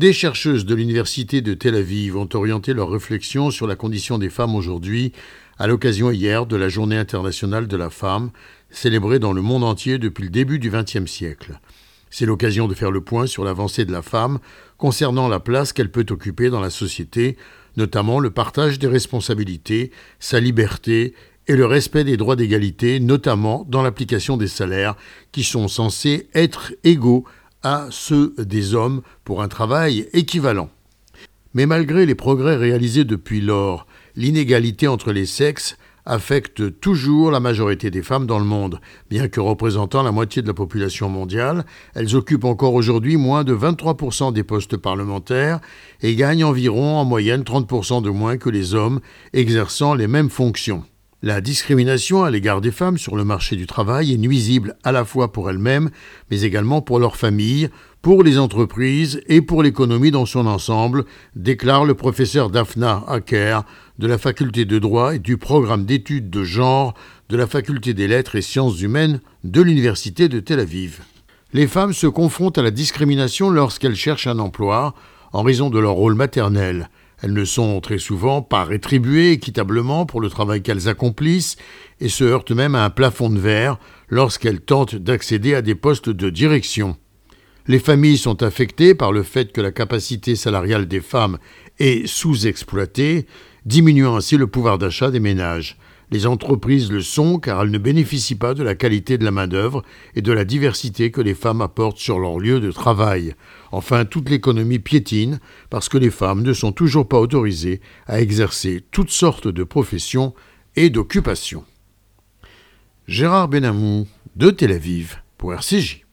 Des chercheuses de l'Université de Tel Aviv ont orienté leurs réflexions sur la condition des femmes aujourd'hui à l'occasion hier de la Journée internationale de la femme, célébrée dans le monde entier depuis le début du XXe siècle. C'est l'occasion de faire le point sur l'avancée de la femme concernant la place qu'elle peut occuper dans la société, notamment le partage des responsabilités, sa liberté et le respect des droits d'égalité, notamment dans l'application des salaires qui sont censés être égaux à ceux des hommes pour un travail équivalent. Mais malgré les progrès réalisés depuis lors, l'inégalité entre les sexes affecte toujours la majorité des femmes dans le monde. Bien que représentant la moitié de la population mondiale, elles occupent encore aujourd'hui moins de 23% des postes parlementaires et gagnent environ en moyenne 30% de moins que les hommes exerçant les mêmes fonctions. La discrimination à l'égard des femmes sur le marché du travail est nuisible à la fois pour elles-mêmes, mais également pour leurs familles, pour les entreprises et pour l'économie dans son ensemble, déclare le professeur Daphna Acker de la faculté de droit et du programme d'études de genre de la faculté des lettres et sciences humaines de l'université de Tel Aviv. Les femmes se confrontent à la discrimination lorsqu'elles cherchent un emploi en raison de leur rôle maternel. Elles ne sont très souvent pas rétribuées équitablement pour le travail qu'elles accomplissent et se heurtent même à un plafond de verre lorsqu'elles tentent d'accéder à des postes de direction. Les familles sont affectées par le fait que la capacité salariale des femmes est sous-exploitée, diminuant ainsi le pouvoir d'achat des ménages. Les entreprises le sont car elles ne bénéficient pas de la qualité de la main-d'œuvre et de la diversité que les femmes apportent sur leur lieu de travail. Enfin, toute l'économie piétine parce que les femmes ne sont toujours pas autorisées à exercer toutes sortes de professions et d'occupations. Gérard Benamou de Tel Aviv pour RCJ.